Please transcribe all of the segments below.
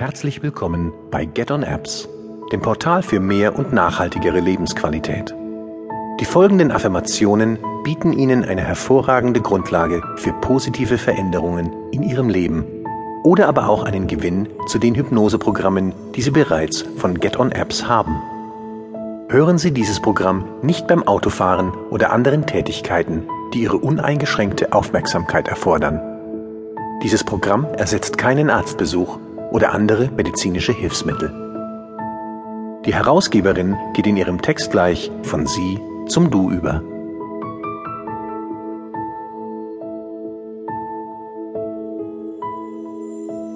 Herzlich willkommen bei Get on Apps, dem Portal für mehr und nachhaltigere Lebensqualität. Die folgenden Affirmationen bieten Ihnen eine hervorragende Grundlage für positive Veränderungen in Ihrem Leben oder aber auch einen Gewinn zu den Hypnoseprogrammen, die Sie bereits von Get on Apps haben. Hören Sie dieses Programm nicht beim Autofahren oder anderen Tätigkeiten, die Ihre uneingeschränkte Aufmerksamkeit erfordern. Dieses Programm ersetzt keinen Arztbesuch oder andere medizinische Hilfsmittel. Die Herausgeberin geht in ihrem Text gleich von Sie zum Du über.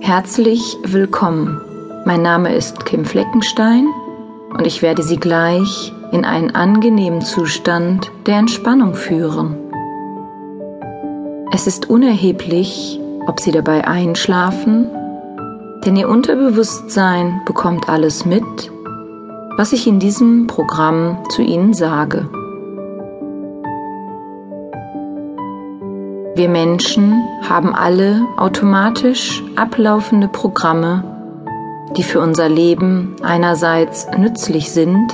Herzlich willkommen. Mein Name ist Kim Fleckenstein und ich werde Sie gleich in einen angenehmen Zustand der Entspannung führen. Es ist unerheblich, ob Sie dabei einschlafen denn Ihr Unterbewusstsein bekommt alles mit, was ich in diesem Programm zu Ihnen sage. Wir Menschen haben alle automatisch ablaufende Programme, die für unser Leben einerseits nützlich sind,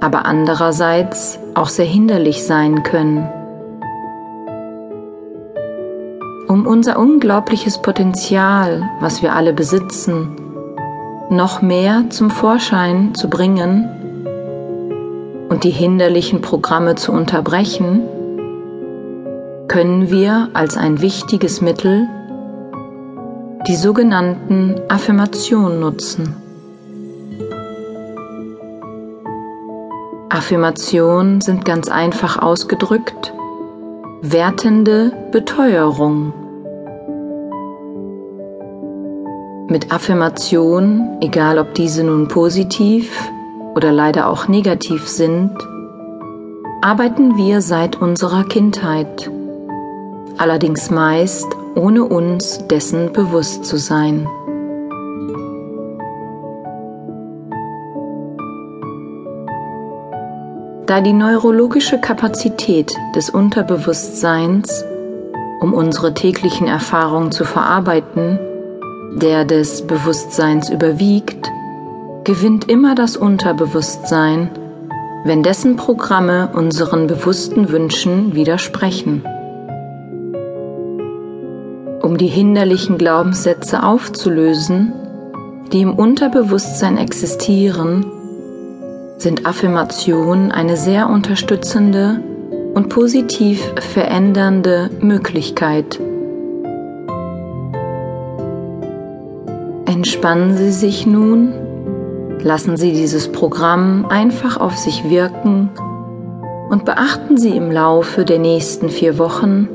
aber andererseits auch sehr hinderlich sein können. Um unser unglaubliches Potenzial, was wir alle besitzen, noch mehr zum Vorschein zu bringen und die hinderlichen Programme zu unterbrechen, können wir als ein wichtiges Mittel die sogenannten Affirmationen nutzen. Affirmationen sind ganz einfach ausgedrückt wertende Beteuerung. Mit Affirmationen, egal ob diese nun positiv oder leider auch negativ sind, arbeiten wir seit unserer Kindheit, allerdings meist ohne uns dessen bewusst zu sein. Da die neurologische Kapazität des Unterbewusstseins, um unsere täglichen Erfahrungen zu verarbeiten, der des Bewusstseins überwiegt, gewinnt immer das Unterbewusstsein, wenn dessen Programme unseren bewussten Wünschen widersprechen. Um die hinderlichen Glaubenssätze aufzulösen, die im Unterbewusstsein existieren, sind Affirmationen eine sehr unterstützende und positiv verändernde Möglichkeit. Entspannen Sie sich nun, lassen Sie dieses Programm einfach auf sich wirken und beachten Sie im Laufe der nächsten vier Wochen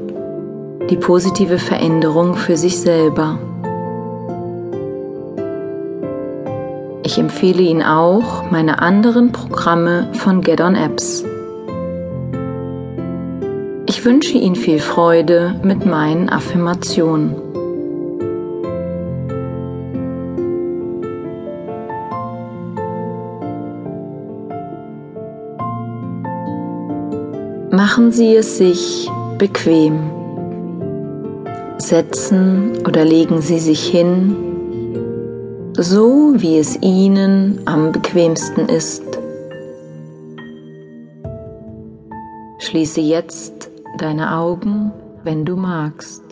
die positive Veränderung für sich selber. Ich empfehle Ihnen auch meine anderen Programme von Get On Apps. Ich wünsche Ihnen viel Freude mit meinen Affirmationen. Machen Sie es sich bequem. Setzen oder legen Sie sich hin so wie es ihnen am bequemsten ist. Schließe jetzt deine Augen, wenn du magst.